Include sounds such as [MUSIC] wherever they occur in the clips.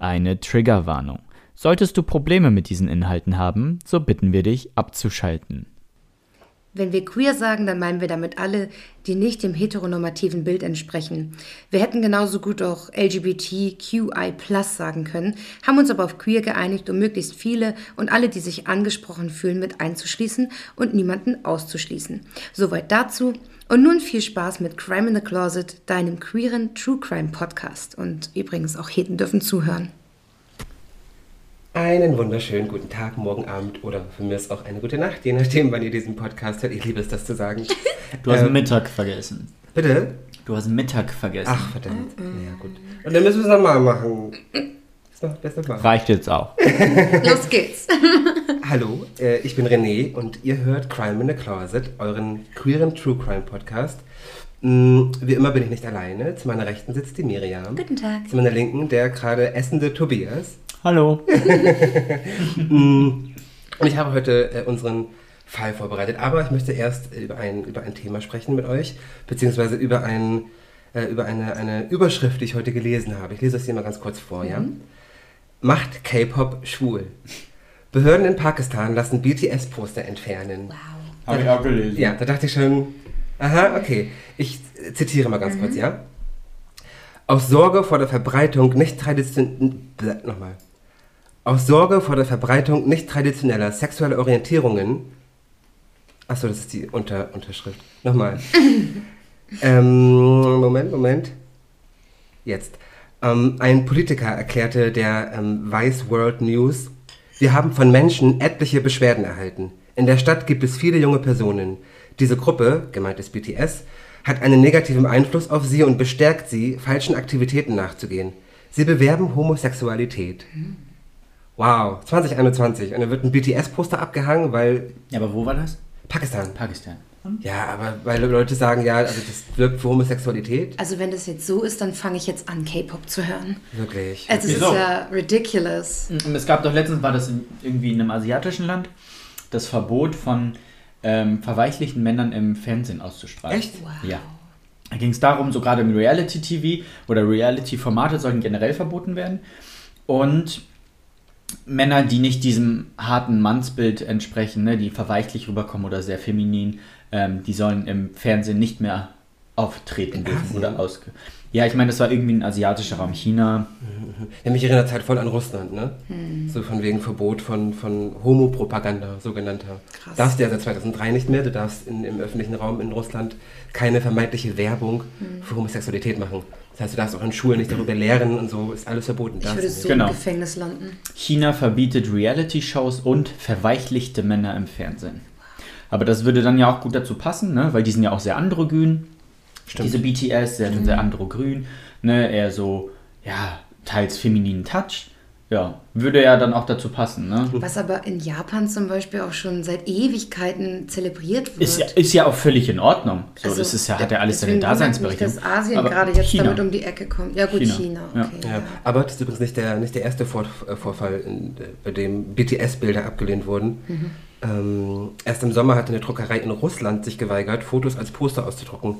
eine Triggerwarnung. Solltest du Probleme mit diesen Inhalten haben, so bitten wir dich abzuschalten. Wenn wir queer sagen, dann meinen wir damit alle, die nicht dem heteronormativen Bild entsprechen. Wir hätten genauso gut auch LGBTQI sagen können, haben uns aber auf queer geeinigt, um möglichst viele und alle, die sich angesprochen fühlen, mit einzuschließen und niemanden auszuschließen. Soweit dazu. Und nun viel Spaß mit Crime in the Closet, deinem queeren True Crime Podcast. Und übrigens auch Heten dürfen zuhören. Einen wunderschönen guten Tag, morgen Abend oder für mich ist auch eine gute Nacht, je nachdem, wann ihr diesen Podcast hört. Ich liebe es, das zu sagen. Du hast Ähm, Mittag vergessen. Bitte? Du hast Mittag vergessen. Ach, verdammt. Ja, gut. Und dann müssen wir es nochmal machen. Das noch, das. Reicht jetzt auch. [LAUGHS] Los geht's. [LAUGHS] Hallo, äh, ich bin René und ihr hört Crime in the Closet, euren queeren True Crime Podcast. Mm, Wie immer bin ich nicht alleine. Zu meiner Rechten sitzt die Miriam. Guten Tag. Zu meiner Linken der gerade essende Tobias. Hallo. [LAUGHS] Und ich habe heute äh, unseren Fall vorbereitet. Aber ich möchte erst über ein, über ein Thema sprechen mit euch, beziehungsweise über, ein, äh, über eine, eine Überschrift, die ich heute gelesen habe. Ich lese das hier mal ganz kurz vor, ja? Macht K-Pop schwul. Behörden in Pakistan lassen BTS-Poster entfernen. Wow. Habe ich auch gelesen. Ja, da dachte ich schon, aha, okay. Ich zitiere mal ganz kurz, ja? Aus Sorge vor der Verbreitung nicht traditioneller, nochmal. Aus Sorge vor der Verbreitung nicht traditioneller sexueller Orientierungen, achso, das ist die Unter Unterschrift, nochmal. [LAUGHS] ähm, Moment, Moment. Jetzt. Ähm, ein Politiker erklärte der ähm, Vice World News, wir haben von Menschen etliche Beschwerden erhalten. In der Stadt gibt es viele junge Personen. Diese Gruppe, gemeint ist BTS, hat einen negativen Einfluss auf sie und bestärkt sie, falschen Aktivitäten nachzugehen. Sie bewerben Homosexualität. Wow, 2021. Und dann wird ein BTS-Poster abgehangen, weil Ja, aber wo war das? Pakistan. Pakistan. Ja, aber weil Leute sagen, ja, also das wirkt für Homosexualität. Also wenn das jetzt so ist, dann fange ich jetzt an, K-Pop zu hören. Wirklich. Also es ist ja ridiculous. Und Es gab doch letztens, war das in, irgendwie in einem asiatischen Land, das Verbot von ähm, verweichlichten Männern im Fernsehen auszustrahlen. Echt? Wow. Ja. Da ging es darum, so gerade im Reality-TV oder Reality-Formate sollten generell verboten werden. Und Männer, die nicht diesem harten Mannsbild entsprechen, ne, die verweichlich rüberkommen oder sehr feminin, ähm, die sollen im Fernsehen nicht mehr auftreten dürfen oder ausge. Ja, ich meine, das war irgendwie ein asiatischer Raum. China. Ja, mich erinnert halt voll an Russland, ne? So von wegen Verbot von, von Homopropaganda, sogenannter. Krass. Darfst du ja seit 2003 nicht mehr. Du darfst in, im öffentlichen Raum in Russland keine vermeintliche Werbung für Homosexualität machen. Das heißt, du darfst auch in Schulen nicht darüber lehren und so, ist alles verboten. Ich Darfst würde so Genau. im Gefängnis landen. China verbietet Reality-Shows und verweichlichte Männer im Fernsehen. Aber das würde dann ja auch gut dazu passen, ne? weil die sind ja auch sehr androgyn. Stimmt. Diese BTS, sehr, sehr androgyn, ne? eher so, ja, teils femininen Touch. Ja, würde ja dann auch dazu passen. Ne? Was aber in Japan zum Beispiel auch schon seit Ewigkeiten zelebriert wird. Ist ja, ist ja auch völlig in Ordnung. So, Also, das ist ja, hat ja alles seine Daseinsberechtigung. Mich, dass Asien Aber gerade jetzt China. damit um die Ecke kommt. Ja gut, China. China. Ja. okay. Ja, aber das ist übrigens nicht der, nicht der erste Vor äh, Vorfall, in, bei dem BTS-Bilder abgelehnt wurden. Ähm, erst im Sommer hatte eine Druckerei in Russland sich geweigert, Fotos als Poster auszudrucken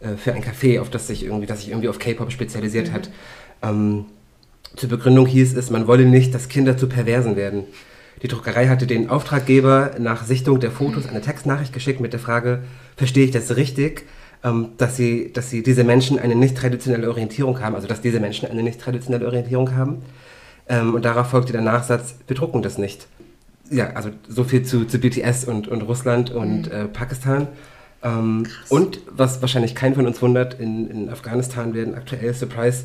äh, für ein Café, auf das sich irgendwie, das sich irgendwie auf K-Pop spezialisiert hat. Ähm, zur Begründung hieß es, man wolle nicht, dass Kinder zu Perversen werden. Die Druckerei hatte den Auftraggeber nach Sichtung der Fotos eine Textnachricht geschickt mit der Frage, verstehe ich das richtig, ähm, dass, sie, dass sie diese Menschen eine nicht traditionelle Orientierung haben, also dass diese Menschen eine nicht traditionelle Orientierung haben. Ähm, und darauf folgte der Nachsatz, wir drucken das nicht. Ja, also so viel zu, zu BTS und, und Russland und äh, Pakistan. Ähm, und was wahrscheinlich keinen von uns wundert, in, in Afghanistan werden aktuell, Surprise,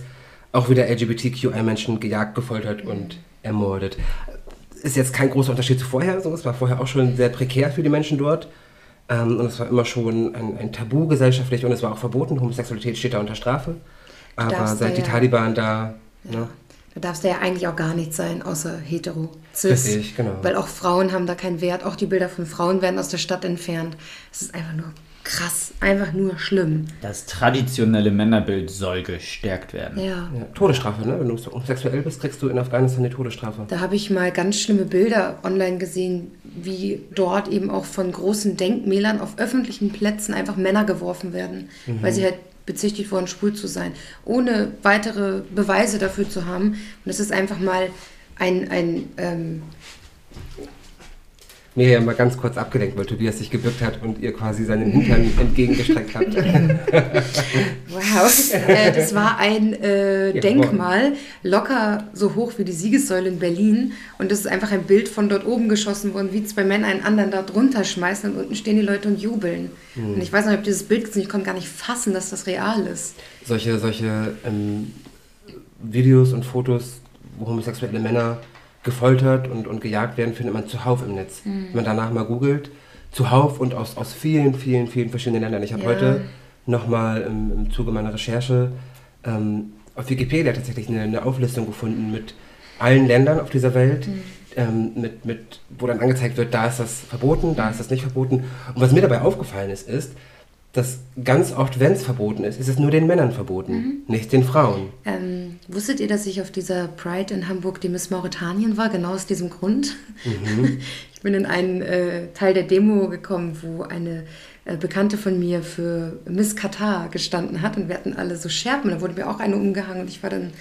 auch wieder LGBTQI-Menschen gejagt, gefoltert und ermordet. Ist jetzt kein großer Unterschied zu vorher, so. es war vorher auch schon sehr prekär für die Menschen dort. Ähm, und es war immer schon ein, ein Tabu gesellschaftlich und es war auch verboten. Homosexualität steht da unter Strafe. Aber seit da die ja- Taliban da. Ne, Da darfst du ja eigentlich auch gar nicht sein, außer hetero, cis. Richtig, genau. Weil auch Frauen haben da keinen Wert. Auch die Bilder von Frauen werden aus der Stadt entfernt. Es ist einfach nur krass, einfach nur schlimm. Das traditionelle Männerbild soll gestärkt werden. Ja. Ja, Todesstrafe, ne? Wenn du homosexuell bist, kriegst du in Afghanistan die Todesstrafe. Da habe ich mal ganz schlimme Bilder online gesehen, wie dort eben auch von großen Denkmälern auf öffentlichen Plätzen einfach Männer geworfen werden, weil sie halt bezichtigt wurden, schwul zu sein, ohne weitere Beweise dafür zu haben. Und es ist einfach mal ein, ein ähm, Mir ja mal ganz kurz abgelenkt, weil Tobias sich gebückt hat und ihr quasi seinen Hintern [LAUGHS] entgegengestreckt habt. [LAUGHS] Wow, äh, das war ein äh, Ja, Denkmal, locker so hoch wie die Siegessäule in Berlin. Und das ist einfach ein Bild von dort oben geschossen worden, wie zwei Männer einen anderen da drunter schmeißen und unten stehen die Leute und jubeln. Und ich weiß noch, ich habe dieses Bild gesehen, ich konnte gar nicht fassen, dass das real ist. solche solche ähm, Videos und Fotos, wo homosexuelle Männer gefoltert und, und gejagt werden, findet man zuhauf im Netz. Wenn man danach mal googelt, zuhauf und aus, aus vielen, vielen, vielen verschiedenen Ländern. Ich habe Ja. heute nochmal im, im Zuge meiner Recherche ähm, auf Wikipedia tatsächlich eine, eine Auflistung gefunden mit allen Ländern auf dieser Welt, ähm, mit, mit, wo dann angezeigt wird, da ist das verboten, da ist das nicht verboten. Und was mir dabei aufgefallen ist, ist, dass ganz oft, wenn es verboten ist, ist es nur den Männern verboten, nicht den Frauen. Ähm, wusstet ihr, dass ich auf dieser Pride in Hamburg die Miss Mauretanien war? Genau aus diesem Grund. [LAUGHS] Ich bin in einen äh, Teil der Demo gekommen, wo eine äh, Bekannte von mir für Miss Katar gestanden hat und wir hatten alle so Scherben. Da wurde mir auch eine umgehangen und ich war dann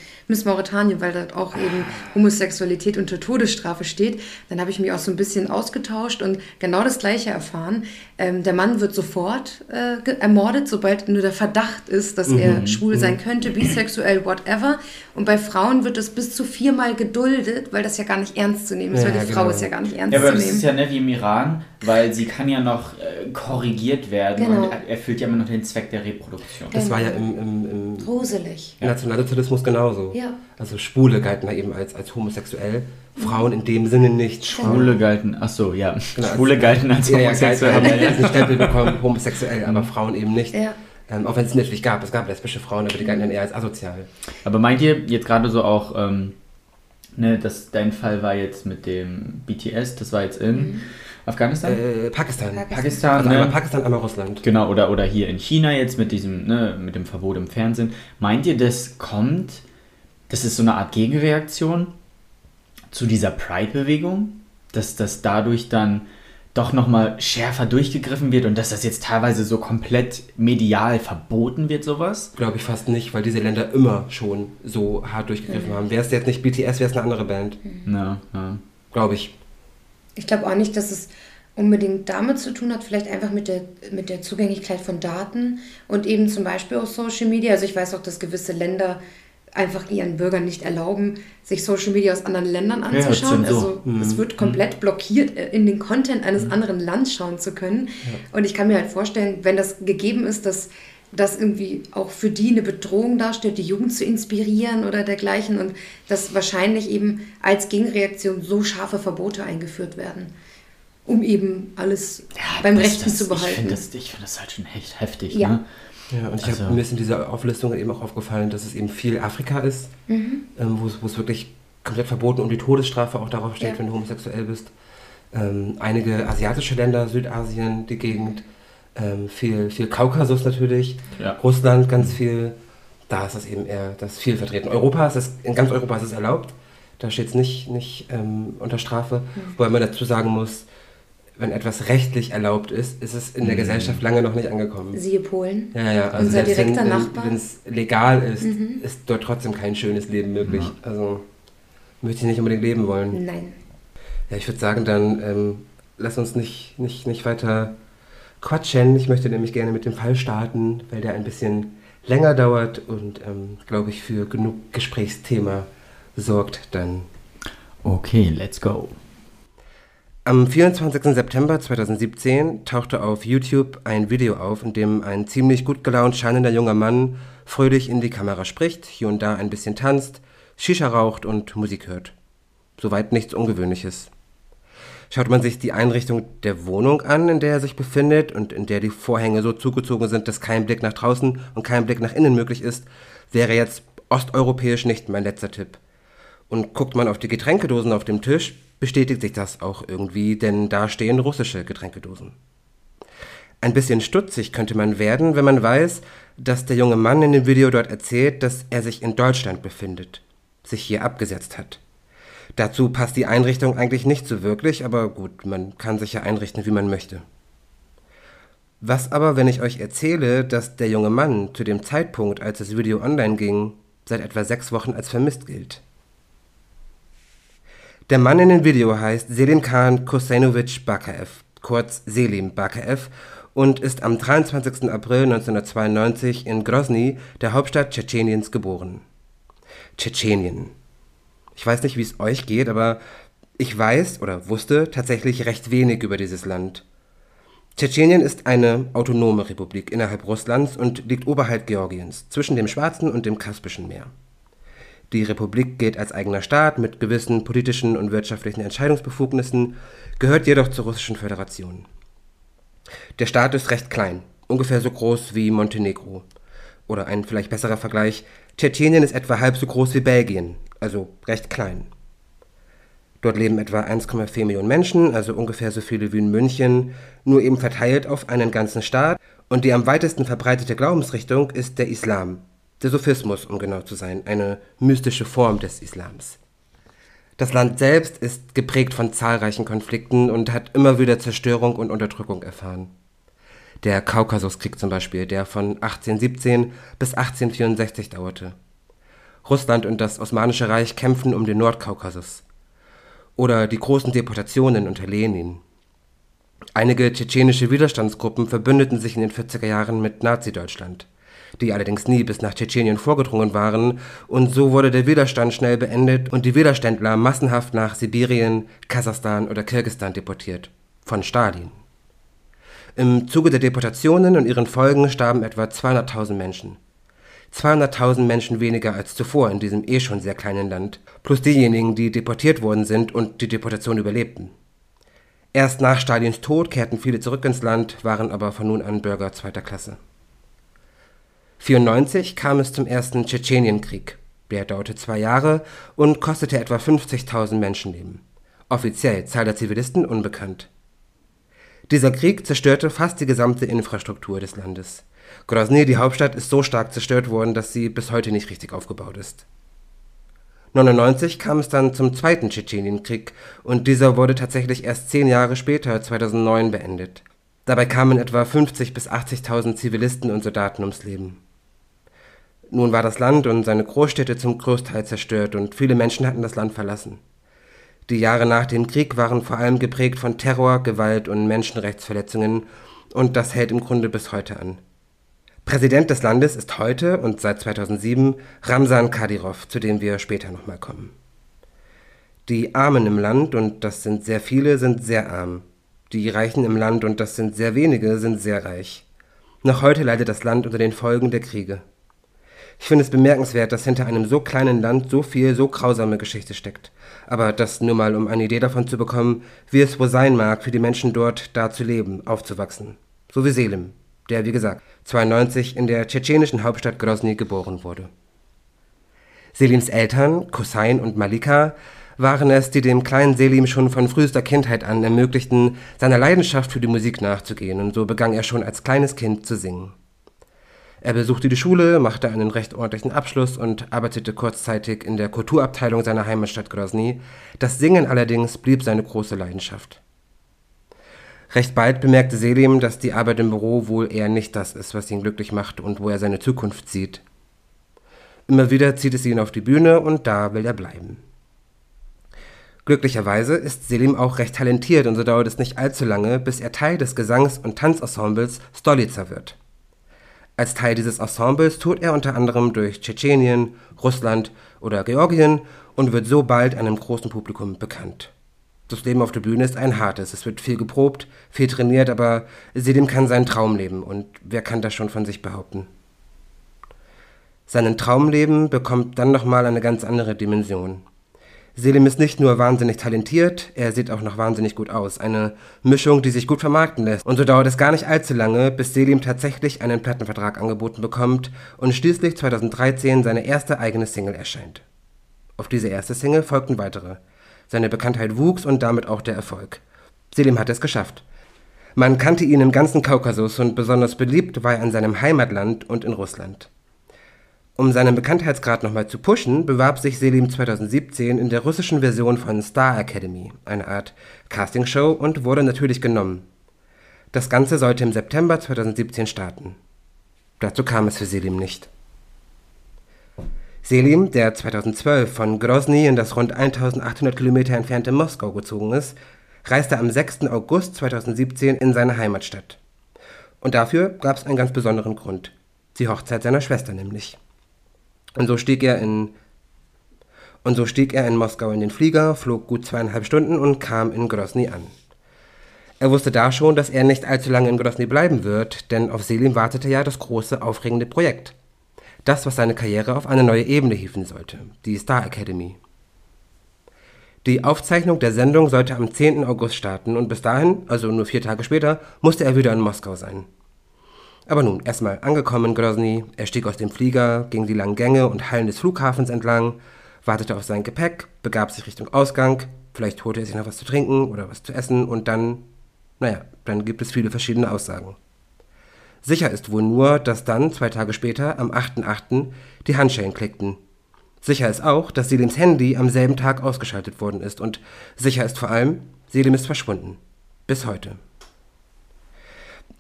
Mauretanien, weil dort auch eben Homosexualität unter Todesstrafe steht. Dann habe ich mich auch so ein bisschen ausgetauscht und genau das Gleiche erfahren. Ähm, der Mann wird sofort äh, ermordet, sobald nur der Verdacht ist, dass er schwul sein könnte, bisexuell, whatever. Und bei Frauen wird es bis zu viermal geduldet, weil das ja gar nicht ernst zu nehmen ist, Ja, weil die Frau genau. ist ja gar nicht ernst Ja, aber zu das nehmen. ist ja nicht wie im Iran, weil sie kann ja noch äh, korrigiert werden Genau. und er- erfüllt ja immer noch den Zweck der Reproduktion. Das war ja im, im, im Gruselig. Nationalsozialismus genauso. Ja. Also Schwule galten da eben als, als homosexuell, Frauen in dem Sinne nicht. Schwule galten, ach so, ja. Genau, Schwule galten als Ja, ja, galten, homosexuell. haben ja diesen Stempel bekommen, homosexuell, aber Frauen eben nicht. Ja. Ähm, auch wenn es natürlich gab, es gab lesbische Frauen, aber die galten dann eher als asozial. Aber meint ihr jetzt gerade so auch, ähm, ne, dass dein Fall war jetzt mit dem BTS, das war jetzt in Afghanistan? Äh, Pakistan. Pakistan. Pakistan, Also ne? einmal Pakistan, einmal Russland. Genau, oder, oder hier in China jetzt mit diesem, ne, mit dem Verbot im Fernsehen. Meint ihr, das kommt, das ist so eine Art Gegenreaktion zu dieser Pride-Bewegung? Dass das dadurch dann doch nochmal schärfer durchgegriffen wird und dass das jetzt teilweise so komplett medial verboten wird, sowas? Glaube ich fast nicht, weil diese Länder immer schon so hart durchgegriffen haben. Wäre es jetzt nicht BTS, wäre es eine andere Band. Ja, ja. Glaube ich. Ich glaube auch nicht, dass es unbedingt damit zu tun hat, vielleicht einfach mit der, mit der Zugänglichkeit von Daten und eben zum Beispiel auch Social Media. Also ich weiß auch, dass gewisse Länder einfach ihren Bürgern nicht erlauben, sich Social Media aus anderen Ländern anzuschauen. Zensur. also es wird komplett blockiert, äh, in den Content eines anderen Landes schauen zu können. Und ich kann mir halt vorstellen, wenn das gegeben ist, dass das irgendwie auch für die eine Bedrohung darstellt, die Jugend zu inspirieren oder dergleichen und dass wahrscheinlich eben als Gegenreaktion so scharfe Verbote eingeführt werden, um eben alles beim Das- Rechten das, zu Ich behalten. finde das, ich find das halt schon echt heftig. Ja. Ne? Ja, und ich Also- habe mir ist in dieser Auflistung eben auch aufgefallen, dass es eben viel Afrika ist, ähm, wo es- wo es wirklich komplett verboten und die Todesstrafe auch darauf steht, Ja. wenn du homosexuell bist. Ähm, einige asiatische Länder, Südasien, die Gegend, ähm, viel, viel Kaukasus natürlich, Ja. Russland ganz viel. Da ist es eben eher das viel vertreten. Europa ist es, in ganz Europa ist es erlaubt. Da steht es nicht, nicht ähm, unter Strafe. Wobei man dazu sagen muss, wenn etwas rechtlich erlaubt ist, ist es in der Gesellschaft lange noch nicht angekommen. Siehe Polen. Ja, ja, also Unser selbst wenn, direkter wenn, Nachbar. wenn es legal ist, ist dort trotzdem kein schönes Leben möglich. Also möchte ich nicht unbedingt leben wollen. Nein. Ja, ich würde sagen, dann ähm, lass uns nicht, nicht, nicht weiter quatschen. Ich möchte nämlich gerne mit dem Fall starten, weil der ein bisschen länger dauert und, ähm, glaube ich, für genug Gesprächsthema sorgt dann. Okay, let's go. Am 24. September 2017 tauchte auf YouTube ein Video auf, in dem ein ziemlich gut gelaunt scheinender junger Mann fröhlich in die Kamera spricht, hier und da ein bisschen tanzt, Shisha raucht und Musik hört. Soweit nichts Ungewöhnliches. Schaut man sich die Einrichtung der Wohnung an, in der er sich befindet und in der die Vorhänge so zugezogen sind, dass kein Blick nach draußen und kein Blick nach innen möglich ist, wäre jetzt osteuropäisch nicht mein letzter Tipp. Und guckt man auf die Getränkedosen auf dem Tisch, bestätigt sich das auch irgendwie, denn da stehen russische Getränkedosen. Ein bisschen stutzig könnte man werden, wenn man weiß, dass der junge Mann in dem Video dort erzählt, dass er sich in Deutschland befindet, sich hier abgesetzt hat. Dazu passt die Einrichtung eigentlich nicht so wirklich, aber gut, man kann sich ja einrichten, wie man möchte. Was aber, wenn ich euch erzähle, dass der junge Mann zu dem Zeitpunkt, als das Video online ging, seit etwa sechs Wochen als vermisst gilt? Der Mann in dem Video heißt Selim Khan Kosenovic Bakaev, kurz Selim Bakaev, und ist am 23. April 1992 in Grozny, der Hauptstadt Tschetscheniens, geboren. Tschetschenien. Ich weiß nicht, wie es euch geht, aber ich weiß oder wusste tatsächlich recht wenig über dieses Land. Tschetschenien ist eine autonome Republik innerhalb Russlands und liegt oberhalb Georgiens, zwischen dem Schwarzen und dem Kaspischen Meer. Die Republik gilt als eigener Staat mit gewissen politischen und wirtschaftlichen Entscheidungsbefugnissen, gehört jedoch zur Russischen Föderation. Der Staat ist recht klein, ungefähr so groß wie Montenegro. Oder ein vielleicht besserer Vergleich, Tschetschenien ist etwa halb so groß wie Belgien, also recht klein. Dort leben etwa 1,4 Millionen Menschen, also ungefähr so viele wie in München, nur eben verteilt auf einen ganzen Staat. Und die am weitesten verbreitete Glaubensrichtung ist der Islam. Der Sophismus, um genau zu sein, eine mystische Form des Islams. Das Land selbst ist geprägt von zahlreichen Konflikten und hat immer wieder Zerstörung und Unterdrückung erfahren. Der Kaukasuskrieg zum Beispiel, der von 1817 bis 1864 dauerte. Russland und das Osmanische Reich kämpfen um den Nordkaukasus oder die großen Deportationen unter Lenin. Einige tschetschenische Widerstandsgruppen verbündeten sich in den 40er Jahren mit Nazi-Deutschland, die allerdings nie bis nach Tschetschenien vorgedrungen waren, und so wurde der Widerstand schnell beendet und die Widerständler massenhaft nach Sibirien, Kasachstan oder Kirgisistan deportiert. Von Stalin. Im Zuge der Deportationen und ihren Folgen starben etwa 200.000 Menschen. 200.000 Menschen weniger als zuvor in diesem eh schon sehr kleinen Land, plus diejenigen, die deportiert worden sind und die Deportation überlebten. Erst nach Stalins Tod kehrten viele zurück ins Land, waren aber von nun an Bürger zweiter Klasse. 1994 kam es zum ersten Tschetschenienkrieg. Der dauerte zwei Jahre und kostete etwa 50.000 Menschenleben. Offiziell Zahl der Zivilisten unbekannt. Dieser Krieg zerstörte fast die gesamte Infrastruktur des Landes. Grozny, die Hauptstadt, ist so stark zerstört worden, dass sie bis heute nicht richtig aufgebaut ist. 1999 kam es dann zum zweiten Tschetschenienkrieg und dieser wurde tatsächlich erst zehn Jahre später, 2009, beendet. Dabei kamen etwa 50.000 bis 80.000 Zivilisten und Soldaten ums Leben. Nun war das Land und seine Großstädte zum Großteil zerstört und viele Menschen hatten das Land verlassen. Die Jahre nach dem Krieg waren vor allem geprägt von Terror, Gewalt und Menschenrechtsverletzungen und das hält im Grunde bis heute an. Präsident des Landes ist heute und seit 2007 Ramsan Kadyrov, zu dem wir später nochmal kommen. Die Armen im Land, und das sind sehr viele, sind sehr arm. Die Reichen im Land, und das sind sehr wenige, sind sehr reich. Noch heute leidet das Land unter den Folgen der Kriege. Ich finde es bemerkenswert, dass hinter einem so kleinen Land so viel, so grausame Geschichte steckt. Aber das nur mal, um eine Idee davon zu bekommen, wie es wohl sein mag, für die Menschen dort da zu leben, aufzuwachsen. So wie Selim, der, wie gesagt, 92 in der tschetschenischen Hauptstadt Grozny geboren wurde. Selims Eltern, Kusain und Malika, waren es, die dem kleinen Selim schon von frühester Kindheit an ermöglichten, seiner Leidenschaft für die Musik nachzugehen, und so begann er schon als kleines Kind zu singen. Er besuchte die Schule, machte einen recht ordentlichen Abschluss und arbeitete kurzzeitig in der Kulturabteilung seiner Heimatstadt Grozny. Das Singen allerdings blieb seine große Leidenschaft. Recht bald bemerkte Selim, dass die Arbeit im Büro wohl eher nicht das ist, was ihn glücklich macht und wo er seine Zukunft sieht. Immer wieder zieht es ihn auf die Bühne und da will er bleiben. Glücklicherweise ist Selim auch recht talentiert und so dauert es nicht allzu lange, bis er Teil des Gesangs- und Tanzensembles Stolica wird. Als Teil dieses Ensembles tourt er unter anderem durch Tschetschenien, Russland oder Georgien und wird so bald einem großen Publikum bekannt. Das Leben auf der Bühne ist ein hartes. Es wird viel geprobt, viel trainiert, aber Selim kann seinen Traum leben. Und wer kann das schon von sich behaupten? Seinen Traumleben bekommt dann nochmal eine ganz andere Dimension. Selim ist nicht nur wahnsinnig talentiert, er sieht auch noch wahnsinnig gut aus. Eine Mischung, die sich gut vermarkten lässt. Und so dauert es gar nicht allzu lange, bis Selim tatsächlich einen Plattenvertrag angeboten bekommt und schließlich 2013 seine erste eigene Single erscheint. Auf diese erste Single folgten weitere. Seine Bekanntheit wuchs und damit auch der Erfolg. Selim hat es geschafft. Man kannte ihn im ganzen Kaukasus und besonders beliebt war er in seinem Heimatland und in Russland. Um seinen Bekanntheitsgrad nochmal zu pushen, bewarb sich Selim 2017 in der russischen Version von Star Academy, eine Art Castingshow, und wurde natürlich genommen. Das Ganze sollte im September 2017 starten. Dazu kam es für Selim nicht. Selim, der 2012 von Grozny in das rund 1800 Kilometer entfernte Moskau gezogen ist, reiste am 6. August 2017 in seine Heimatstadt. Und dafür gab es einen ganz besonderen Grund. Die Hochzeit seiner Schwester nämlich. Und so stieg er in und so stieg er in Moskau in den Flieger, flog gut zweieinhalb Stunden und kam in Grozny an. Er wusste da schon, dass er nicht allzu lange in Grozny bleiben wird, denn auf Selim wartete ja das große, aufregende Projekt. Das, was seine Karriere auf eine neue Ebene hieven sollte, die Star Academy. Die Aufzeichnung der Sendung sollte am 10. August starten und bis dahin, also nur vier Tage später, musste er wieder in Moskau sein. Aber nun, erstmal angekommen in Grozny, er stieg aus dem Flieger, ging die langen Gänge und Hallen des Flughafens entlang, wartete auf sein Gepäck, begab sich Richtung Ausgang, vielleicht holte er sich noch was zu trinken oder was zu essen und dann, naja, dann gibt es viele verschiedene Aussagen. Sicher ist wohl nur, dass dann, zwei Tage später, am 8.8., die Handschellen klickten. Sicher ist auch, dass Selims Handy am selben Tag ausgeschaltet worden ist und sicher ist vor allem, Selim ist verschwunden. Bis heute.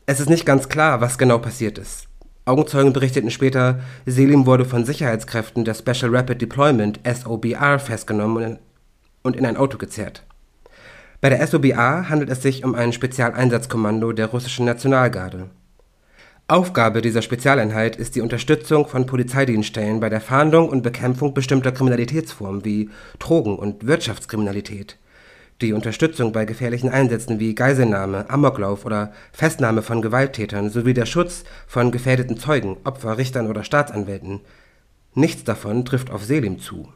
Es ist nicht ganz klar, was genau passiert ist. Augenzeugen berichteten später, Selim wurde von Sicherheitskräften der Special Rapid Deployment SOBR festgenommen und in ein Auto gezerrt. Bei der SOBR handelt es sich um ein Spezialeinsatzkommando der russischen Nationalgarde. Aufgabe dieser Spezialeinheit ist die Unterstützung von Polizeidienststellen bei der Fahndung und Bekämpfung bestimmter Kriminalitätsformen wie Drogen- und Wirtschaftskriminalität die Unterstützung bei gefährlichen Einsätzen wie Geiselnahme, Amoklauf oder Festnahme von Gewalttätern sowie der Schutz von gefährdeten Zeugen, Opfer, Richtern oder Staatsanwälten. Nichts davon trifft auf Selim zu.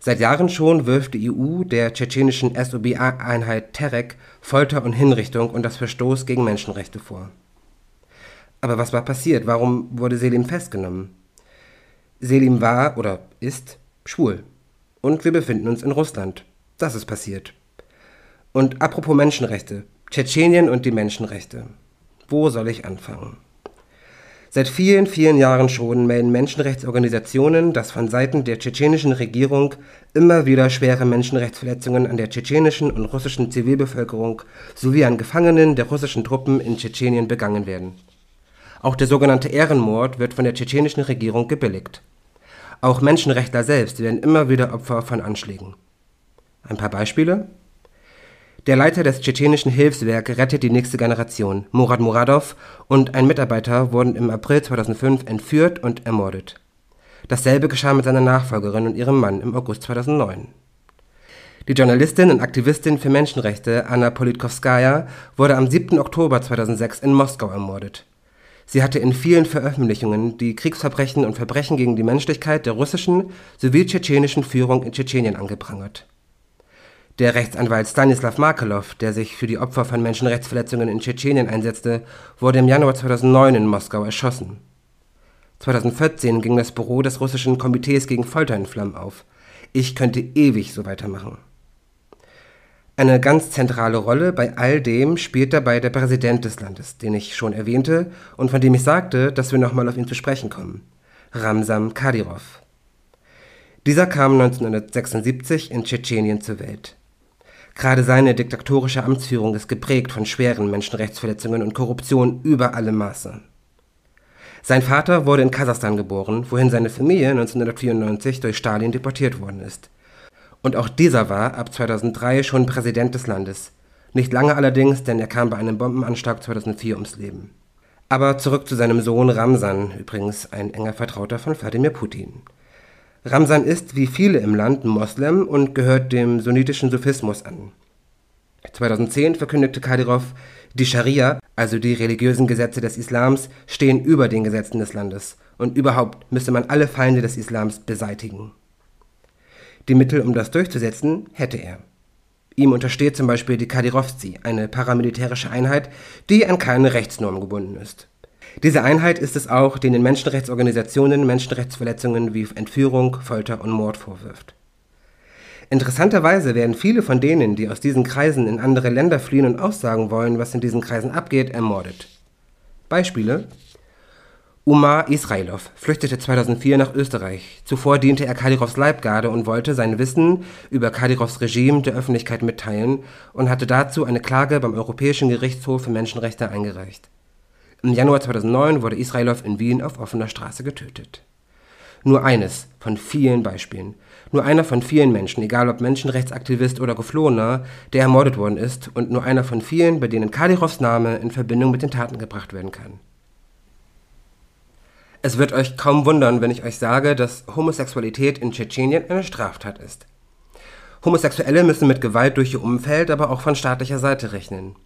Seit Jahren schon wirft die EU der tschetschenischen SOBA-Einheit Terek Folter und Hinrichtung und das Verstoß gegen Menschenrechte vor. Aber was war passiert? Warum wurde Selim festgenommen? Selim war oder ist schwul. Und wir befinden uns in Russland. Das ist passiert. Und apropos Menschenrechte. Tschetschenien und die Menschenrechte. Wo soll ich anfangen? Seit vielen, vielen Jahren schon melden Menschenrechtsorganisationen, dass von Seiten der tschetschenischen Regierung immer wieder schwere Menschenrechtsverletzungen an der tschetschenischen und russischen Zivilbevölkerung sowie an Gefangenen der russischen Truppen in Tschetschenien begangen werden. Auch der sogenannte Ehrenmord wird von der tschetschenischen Regierung gebilligt. Auch Menschenrechtler selbst werden immer wieder Opfer von Anschlägen. Ein paar Beispiele. Der Leiter des tschetschenischen Hilfswerks Rettet die nächste Generation, Murat Muradov, und ein Mitarbeiter wurden im April 2005 entführt und ermordet. Dasselbe geschah mit seiner Nachfolgerin und ihrem Mann im August 2009. Die Journalistin und Aktivistin für Menschenrechte Anna Politkovskaya wurde am 7. Oktober 2006 in Moskau ermordet. Sie hatte in vielen Veröffentlichungen die Kriegsverbrechen und Verbrechen gegen die Menschlichkeit der russischen sowie tschetschenischen Führung in Tschetschenien angeprangert. Der Rechtsanwalt Stanislav Markelov, der sich für die Opfer von Menschenrechtsverletzungen in Tschetschenien einsetzte, wurde im Januar 2009 in Moskau erschossen. 2014 ging das Büro des russischen Komitees gegen Folter in Flammen auf. Ich könnte ewig so weitermachen. Eine ganz zentrale Rolle bei all dem spielt dabei der Präsident des Landes, den ich schon erwähnte und von dem ich sagte, dass wir nochmal auf ihn zu sprechen kommen. Ramsam Kadyrov. Dieser kam 1976 in Tschetschenien zur Welt. Gerade seine diktatorische Amtsführung ist geprägt von schweren Menschenrechtsverletzungen und Korruption über alle Maße. Sein Vater wurde in Kasachstan geboren, wohin seine Familie 1994 durch Stalin deportiert worden ist. Und auch dieser war ab 2003 schon Präsident des Landes. Nicht lange allerdings, denn er kam bei einem Bombenanschlag 2004 ums Leben. Aber zurück zu seinem Sohn Ramsan, übrigens ein enger Vertrauter von Wladimir Putin. Ramsan ist, wie viele im Land, Moslem und gehört dem sunnitischen Sufismus an. 2010 verkündigte Kadyrov, die Scharia, also die religiösen Gesetze des Islams, stehen über den Gesetzen des Landes und überhaupt müsse man alle Feinde des Islams beseitigen. Die Mittel, um das durchzusetzen, hätte er. Ihm untersteht zum Beispiel die Kadyrovzi, eine paramilitärische Einheit, die an keine Rechtsnorm gebunden ist. Diese Einheit ist es auch, die den Menschenrechtsorganisationen Menschenrechtsverletzungen wie Entführung, Folter und Mord vorwirft. Interessanterweise werden viele von denen, die aus diesen Kreisen in andere Länder fliehen und aussagen wollen, was in diesen Kreisen abgeht, ermordet. Beispiele Umar Israilov flüchtete 2004 nach Österreich. Zuvor diente er Kadyrovs Leibgarde und wollte sein Wissen über Kadyrovs Regime der Öffentlichkeit mitteilen und hatte dazu eine Klage beim Europäischen Gerichtshof für Menschenrechte eingereicht. Im Januar 2009 wurde Israilov in Wien auf offener Straße getötet. Nur eines von vielen Beispielen. Nur einer von vielen Menschen, egal ob Menschenrechtsaktivist oder Geflohener, der ermordet worden ist und nur einer von vielen, bei denen Kadyrovs Name in Verbindung mit den Taten gebracht werden kann. Es wird euch kaum wundern, wenn ich euch sage, dass Homosexualität in Tschetschenien eine Straftat ist. Homosexuelle müssen mit Gewalt durch ihr Umfeld, aber auch von staatlicher Seite rechnen.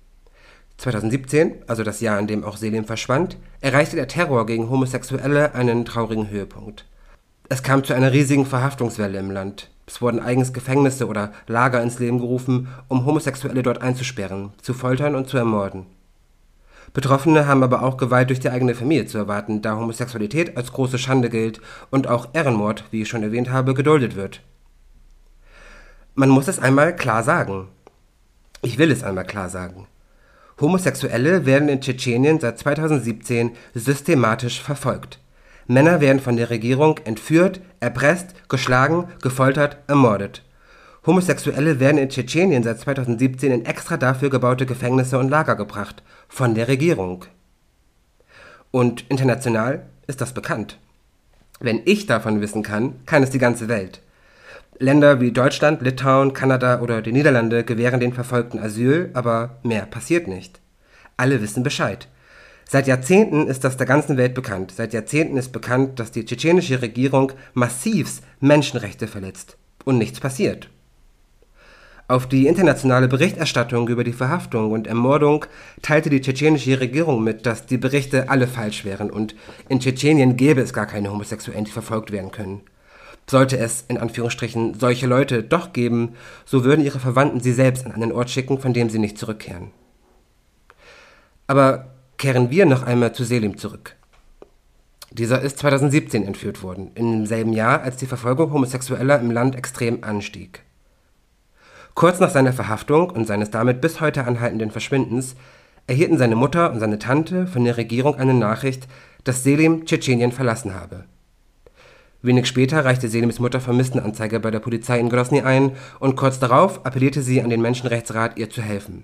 2017, also das Jahr, in dem auch Selim verschwand, erreichte der Terror gegen Homosexuelle einen traurigen Höhepunkt. Es kam zu einer riesigen Verhaftungswelle im Land. Es wurden eigens Gefängnisse oder Lager ins Leben gerufen, um Homosexuelle dort einzusperren, zu foltern und zu ermorden. Betroffene haben aber auch Gewalt durch die eigene Familie zu erwarten, da Homosexualität als große Schande gilt und auch Ehrenmord, wie ich schon erwähnt habe, geduldet wird. Man muss es einmal klar sagen. Ich will es einmal klar sagen. Homosexuelle werden in Tschetschenien seit 2017 systematisch verfolgt. Männer werden von der Regierung entführt, erpresst, geschlagen, gefoltert, ermordet. Homosexuelle werden in Tschetschenien seit 2017 in extra dafür gebaute Gefängnisse und Lager gebracht, von der Regierung. Und international ist das bekannt. Wenn ich davon wissen kann, kann es die ganze Welt. Länder wie Deutschland, Litauen, Kanada oder die Niederlande gewähren den Verfolgten Asyl, aber mehr passiert nicht. Alle wissen Bescheid. Seit Jahrzehnten ist das der ganzen Welt bekannt. Seit Jahrzehnten ist bekannt, dass die tschetschenische Regierung massivst Menschenrechte verletzt. Und nichts passiert. Auf die internationale Berichterstattung über die Verhaftung und Ermordung teilte die tschetschenische Regierung mit, dass die Berichte alle falsch wären und in Tschetschenien gäbe es gar keine Homosexuellen, die verfolgt werden können. Sollte es, in Anführungsstrichen, solche Leute doch geben, so würden ihre Verwandten sie selbst an einen Ort schicken, von dem sie nicht zurückkehren. Aber kehren wir noch einmal zu Selim zurück. Dieser ist 2017 entführt worden, in demselben Jahr, als die Verfolgung Homosexueller im Land extrem anstieg. Kurz nach seiner Verhaftung und seines damit bis heute anhaltenden Verschwindens erhielten seine Mutter und seine Tante von der Regierung eine Nachricht, dass Selim Tschetschenien verlassen habe. Wenig später reichte Selims Mutter Vermisstenanzeige bei der Polizei in Grosny ein und kurz darauf appellierte sie an den Menschenrechtsrat, ihr zu helfen.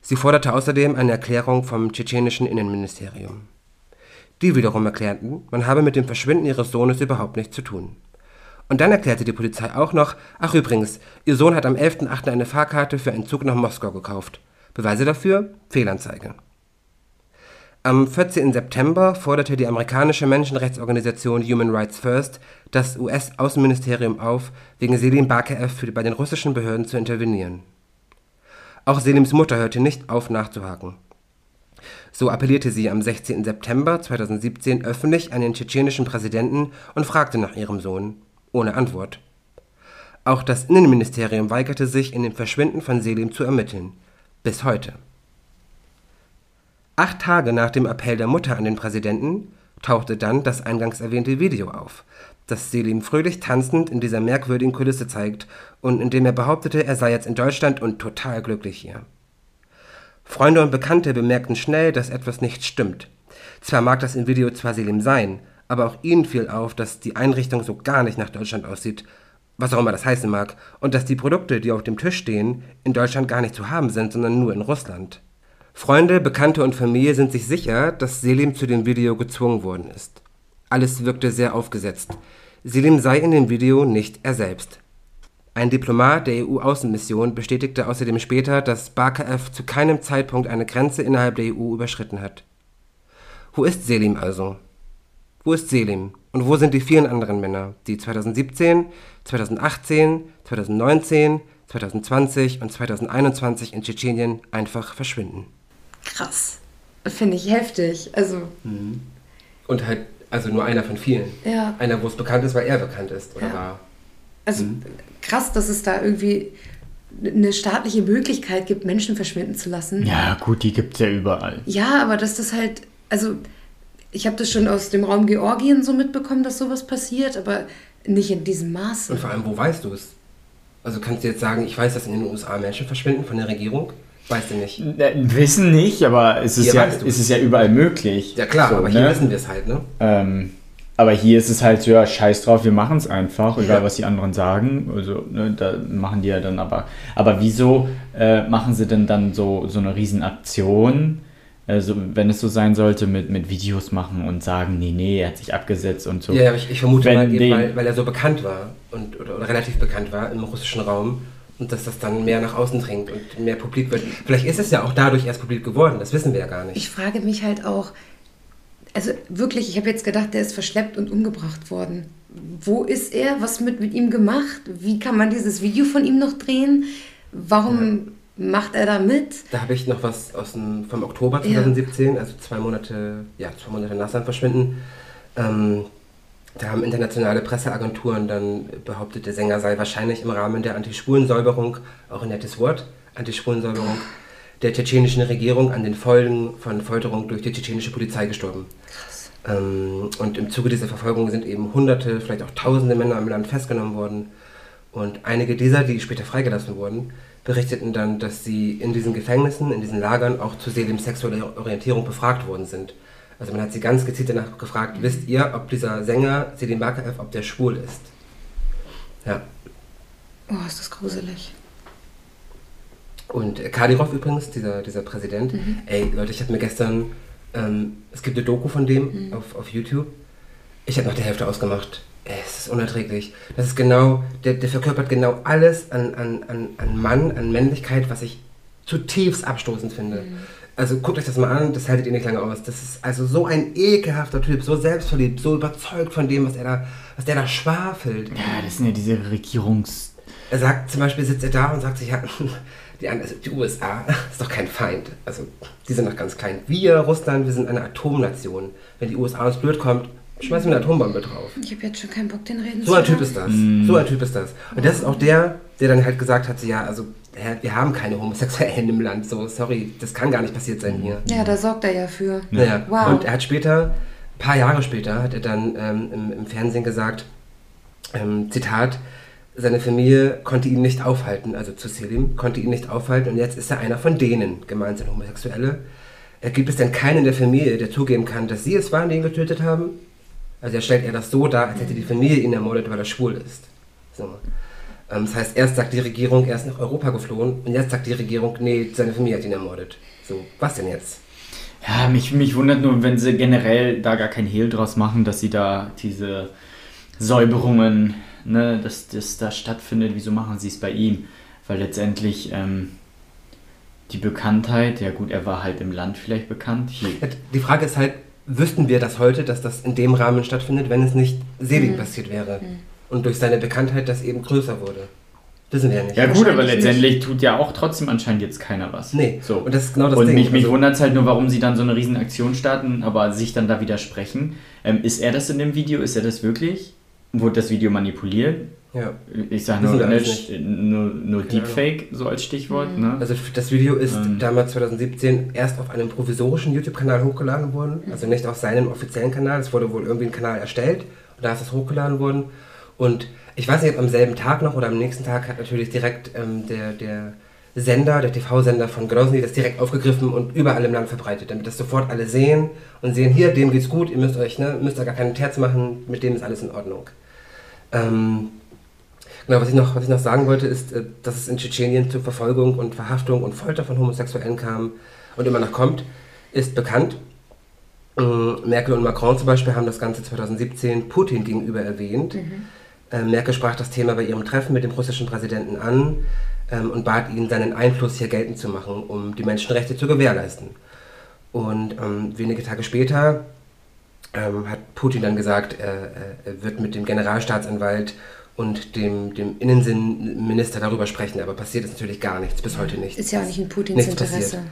Sie forderte außerdem eine Erklärung vom tschetschenischen Innenministerium. Die wiederum erklärten, man habe mit dem Verschwinden ihres Sohnes überhaupt nichts zu tun. Und dann erklärte die Polizei auch noch, ach übrigens, ihr Sohn hat am 11.8. eine Fahrkarte für einen Zug nach Moskau gekauft. Beweise dafür? Fehlanzeige. Am 14. September forderte die amerikanische Menschenrechtsorganisation Human Rights First das US-Außenministerium auf, wegen Selim Bakeev bei den russischen Behörden zu intervenieren. Auch Selims Mutter hörte nicht auf nachzuhaken. So appellierte sie am 16. September 2017 öffentlich an den tschetschenischen Präsidenten und fragte nach ihrem Sohn ohne Antwort. Auch das Innenministerium weigerte sich, in dem Verschwinden von Selim zu ermitteln. Bis heute. Acht Tage nach dem Appell der Mutter an den Präsidenten tauchte dann das eingangs erwähnte Video auf, das Selim fröhlich tanzend in dieser merkwürdigen Kulisse zeigt und in dem er behauptete, er sei jetzt in Deutschland und total glücklich hier. Freunde und Bekannte bemerkten schnell, dass etwas nicht stimmt. Zwar mag das im Video zwar Selim sein, aber auch ihnen fiel auf, dass die Einrichtung so gar nicht nach Deutschland aussieht, was auch immer das heißen mag, und dass die Produkte, die auf dem Tisch stehen, in Deutschland gar nicht zu haben sind, sondern nur in Russland. Freunde, Bekannte und Familie sind sich sicher, dass Selim zu dem Video gezwungen worden ist. Alles wirkte sehr aufgesetzt. Selim sei in dem Video nicht er selbst. Ein Diplomat der EU-Außenmission bestätigte außerdem später, dass Bakaev zu keinem Zeitpunkt eine Grenze innerhalb der EU überschritten hat. Wo ist Selim also? Wo ist Selim? Und wo sind die vielen anderen Männer, die 2017, 2018, 2019, 2020 und 2021 in Tschetschenien einfach verschwinden? Krass. Finde ich heftig. Also. Mhm. Und halt, also nur einer von vielen. Ja. Einer, wo es bekannt ist, weil er bekannt ist oder Ja. war. Also Mhm. krass, dass es da irgendwie eine staatliche Möglichkeit gibt, Menschen verschwinden zu lassen. Ja, gut, die gibt's ja überall. Ja, aber dass das halt, also ich habe das schon aus dem Raum Georgien so mitbekommen, dass sowas passiert, aber nicht in diesem Maße. Und vor allem, wo weißt du es? Also kannst du jetzt sagen, ich weiß, dass in den USA Menschen verschwinden von der Regierung? Weißt du nicht. Äh, Wissen nicht, aber es ist, Hier ja, weißt du es es. ist ja überall möglich. Ja klar, So, aber hier ne? wissen wir es halt, ne? Ähm, aber hier ist es halt so, ja, scheiß drauf, wir machen es einfach, egal Ja. was die anderen sagen. Also, ne, da machen die ja dann aber. Aber wieso äh, machen sie denn dann so, so eine Riesenaktion? Also, wenn es so sein sollte, mit, mit Videos machen und sagen, nee, nee, er hat sich abgesetzt und so. Ja, aber ich, ich vermute Wenn mal eben, weil, weil er so bekannt war und, oder, oder relativ bekannt war im russischen Raum und dass das dann mehr nach außen dringt und mehr publik wird. Vielleicht ist es ja auch dadurch erst publik geworden, das wissen wir ja gar nicht. Ich frage mich halt auch, also wirklich, ich habe jetzt gedacht, der ist verschleppt und umgebracht worden. Wo ist er? Was wird mit ihm gemacht? Wie kann man dieses Video von ihm noch drehen? Warum macht er da mit? Da habe ich noch was aus dem, vom Oktober Ja. 2017, also zwei Monate, ja, zwei Monate nach seinem Verschwinden. Ähm, da haben internationale Presseagenturen dann behauptet, der Sänger sei wahrscheinlich im Rahmen der Antispurensäuberung, auch ein nettes Wort, Antispurensäuberung, der tschetschenischen Regierung an den Folgen von Folterung durch die tschetschenische Polizei gestorben. Ähm, und im Zuge dieser Verfolgung sind eben hunderte, vielleicht auch tausende Männer im Land festgenommen worden. Und einige dieser, die später freigelassen wurden, berichteten dann, dass sie in diesen Gefängnissen, in diesen Lagern auch zu Selim sexueller Orientierung befragt worden sind. Also man hat sie ganz gezielt danach gefragt, wisst ihr, ob dieser Sänger Selim Bakaev, ob der schwul ist? Ja. Oh, ist das gruselig. Und Kadyrov übrigens, dieser, dieser Präsident, ey Leute, ich habe mir gestern, ähm, es gibt eine Doku von dem auf, auf YouTube, ich habe nach der Hälfte ausgemacht. Ey, es ist unerträglich. Das ist genau, der, der verkörpert genau alles an, an, an, an Mann, an Männlichkeit, was ich zutiefst abstoßend finde. Also guckt euch das mal an, das haltet ihr nicht lange aus. Das ist also so ein ekelhafter Typ, so selbstverliebt, so überzeugt von dem, was er da, was der da schwafelt. Ja, das sind ja diese Regierungs... Er sagt zum Beispiel, sitzt er da und sagt sich, ja, [LAUGHS] die, also die USA [LAUGHS] ist doch kein Feind. Also die sind doch ganz klein. Wir, Russland, wir sind eine Atomnation. Wenn die USA uns blöd kommt, schmeißen wir eine Atombombe drauf. Ich habe jetzt schon keinen Bock, den reden So zu ein Typ ist das. So ein Typ ist das. Und das ist auch der, der dann halt gesagt hat, so, ja, also wir haben keine Homosexuellen im Land. So, sorry, das kann gar nicht passiert sein hier. Ja, da sorgt er ja für. Naja, Wow. und er hat später, ein paar Jahre später, hat er dann ähm, im, im Fernsehen gesagt, ähm, Zitat, seine Familie konnte ihn nicht aufhalten, also zu Selim, konnte ihn nicht aufhalten und jetzt ist er einer von denen, gemeint sind Homosexuelle. Äh, gibt es denn keinen in der Familie, der zugeben kann, dass sie es waren, die ihn getötet haben? Also er stellt er das so dar, als hätte die Familie ihn ermordet, weil er schwul ist. So. Ähm, das heißt, erst sagt die Regierung, er ist nach Europa geflohen und jetzt sagt die Regierung, nee, seine Familie hat ihn ermordet. So, was denn jetzt? Ja, mich, mich wundert nur, wenn sie generell da gar kein Hehl draus machen, dass sie da diese Säuberungen, ne, dass das da stattfindet. Wieso machen sie es bei ihm? Weil letztendlich ähm, die Bekanntheit, ja gut, er war halt im Land vielleicht bekannt. Hier, Die Frage ist halt, wüssten wir das heute, dass das in dem Rahmen stattfindet, wenn es nicht Selig passiert wäre und durch seine Bekanntheit das eben größer wurde? Wissen wir ja nicht. Ja gut, aber letztendlich tut ja auch trotzdem anscheinend jetzt keiner was. Nee, So. und das ist genau das und Ding. mich, mich Also- wundert es halt nur, warum sie dann so eine riesen Aktion starten, aber sich dann da widersprechen. Ähm, ist er das in dem Video? Ist er das wirklich? Wurde das Video manipuliert? Ja. Ich sage nur, ne, nur, nur Deepfake, so als Stichwort. Ne? Also das Video ist Ähm. damals 2017 erst auf einem provisorischen YouTube-Kanal hochgeladen worden, also nicht auf seinem offiziellen Kanal. Es wurde wohl irgendwie ein Kanal erstellt und da ist es hochgeladen worden. Und ich weiß nicht, ob am selben Tag noch oder am nächsten Tag hat natürlich direkt ähm, der, der Sender, der TV-Sender von Grozny das direkt aufgegriffen und überall im Land verbreitet, damit das sofort alle sehen und sehen, hier, dem geht's gut, ihr müsst euch, ne, müsst da gar keinen Terz machen, mit dem ist alles in Ordnung. Ähm, Genau, was ich, noch, was ich noch sagen wollte, ist, äh, dass es in Tschetschenien zu Verfolgung und Verhaftung und Folter von Homosexuellen kam und immer noch kommt, ist bekannt. Ähm, Merkel und Macron zum Beispiel haben das Ganze 2017 Putin gegenüber erwähnt. Äh, Merkel sprach das Thema bei ihrem Treffen mit dem russischen Präsidenten an ähm, und bat ihn, seinen Einfluss hier geltend zu machen, um die Menschenrechte zu gewährleisten. Und ähm, wenige Tage später ähm, hat Putin dann gesagt, er, er wird mit dem Generalstaatsanwalt und dem, dem Innensinnminister darüber sprechen, aber passiert ist natürlich gar nichts, bis heute nicht. Ist ja auch nicht in Putins Nichts Interesse. passiert.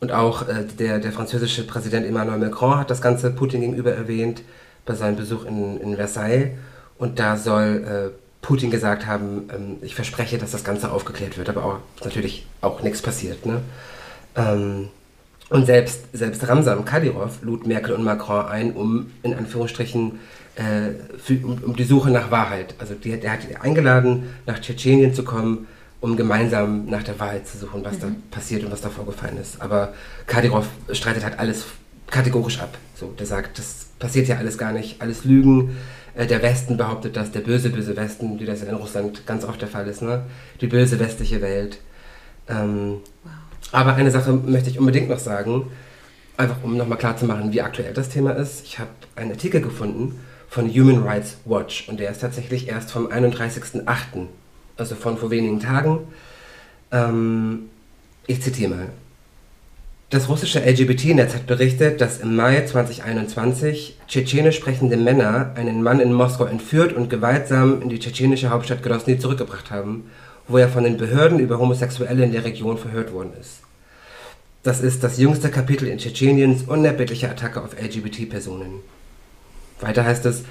Und auch äh, der, der französische Präsident Emmanuel Macron hat das Ganze Putin gegenüber erwähnt bei seinem Besuch in, in Versailles. Und da soll äh, Putin gesagt haben, ähm, ich verspreche, dass das Ganze aufgeklärt wird, aber auch natürlich auch nichts passiert. Ne? Ähm, Und selbst, selbst Ramsam Kadyrov lud Merkel und Macron ein, um in Anführungsstrichen äh, für, um, um, die Suche nach Wahrheit. Also die, der hat eingeladen, nach Tschetschenien zu kommen, um gemeinsam nach der Wahrheit zu suchen, was mhm. da passiert und was da vorgefallen ist. Aber Kadyrov streitet halt alles kategorisch ab. So, der sagt, das passiert ja alles gar nicht, alles Lügen. Äh, der Westen behauptet das, der böse, böse Westen, wie das in Russland ganz oft der Fall ist, ne? Die böse westliche Welt. Ähm, wow. Aber eine Sache möchte ich unbedingt noch sagen, einfach um nochmal klarzumachen, wie aktuell das Thema ist. Ich habe einen Artikel gefunden von Human Rights Watch und der ist tatsächlich erst vom 31.08., also von vor wenigen Tagen. Ähm, ich zitiere mal. Das russische LGBT-Netz hat berichtet, dass im Mai 2021 tschetschenisch sprechende Männer einen Mann in Moskau entführt und gewaltsam in die tschetschenische Hauptstadt Grozny zurückgebracht haben wo er von den Behörden über Homosexuelle in der Region verhört worden ist. Das ist das jüngste Kapitel in Tschetscheniens unerbittliche Attacke auf LGBT-Personen. Weiter heißt es,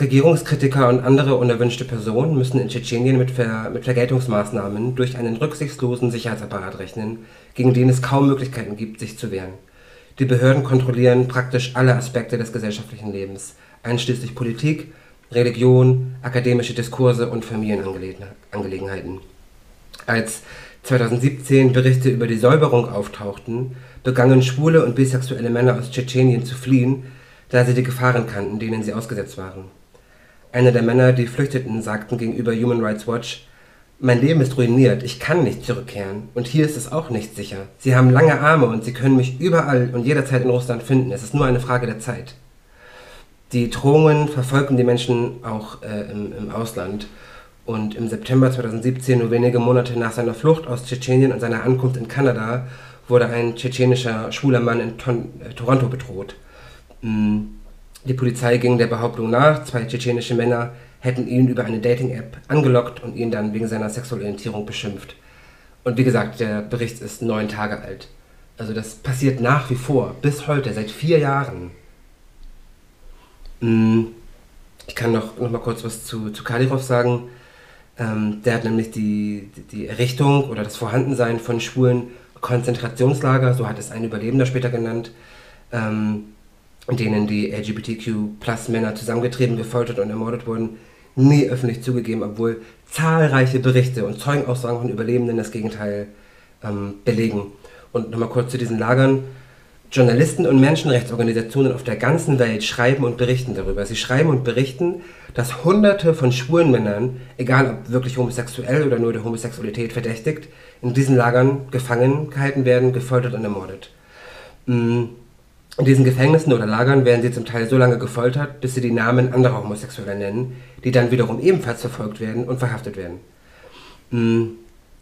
Regierungskritiker und andere unerwünschte Personen müssen in Tschetschenien mit, Ver mit Vergeltungsmaßnahmen durch einen rücksichtslosen Sicherheitsapparat rechnen, gegen den es kaum Möglichkeiten gibt, sich zu wehren. Die Behörden kontrollieren praktisch alle Aspekte des gesellschaftlichen Lebens, einschließlich Politik, Religion, akademische Diskurse und Familienangelegenheiten. Als 2017 Berichte über die Säuberung auftauchten, begannen schwule und bisexuelle Männer aus Tschetschenien zu fliehen, da sie die Gefahren kannten, denen sie ausgesetzt waren. Einer der Männer, die flüchteten, sagten gegenüber Human Rights Watch, mein Leben ist ruiniert, ich kann nicht zurückkehren und hier ist es auch nicht sicher. Sie haben lange Arme und sie können mich überall und jederzeit in Russland finden, es ist nur eine Frage der Zeit. Die Drohungen verfolgen die Menschen auch äh, im, im Ausland und im September 2017, nur wenige Monate nach seiner Flucht aus Tschetschenien und seiner Ankunft in Kanada, wurde ein tschetschenischer schwuler Mann in Ton äh, Toronto bedroht. Mm, die Polizei ging der Behauptung nach, zwei tschetschenische Männer hätten ihn über eine Dating-App angelockt und ihn dann wegen seiner Sexualorientierung beschimpft. Und wie gesagt, der Bericht ist neun Tage alt. Also das passiert nach wie vor, bis heute, seit vier Jahren. Mm, ich kann noch, noch mal kurz was zu, zu Kadyrov sagen. Ähm, der hat nämlich die, die Errichtung oder das Vorhandensein von schwulen Konzentrationslager, so hat es ein Überlebender später genannt, ähm, in denen die LGBTQ-Plus-Männer zusammengetrieben, gefoltert und ermordet wurden, nie öffentlich zugegeben, obwohl zahlreiche Berichte und Zeugenaussagen von Überlebenden das Gegenteil ähm, belegen. Und nochmal kurz zu diesen Lagern. Journalisten und Menschenrechtsorganisationen auf der ganzen Welt schreiben und berichten darüber. Sie schreiben und berichten, dass Hunderte von schwulen Männern, egal ob wirklich homosexuell oder nur der Homosexualität verdächtigt, in diesen Lagern gefangen gehalten werden, gefoltert und ermordet. Mm, in diesen Gefängnissen oder Lagern werden sie zum Teil so lange gefoltert, bis sie die Namen anderer Homosexueller nennen, die dann wiederum ebenfalls verfolgt werden und verhaftet werden. Mm,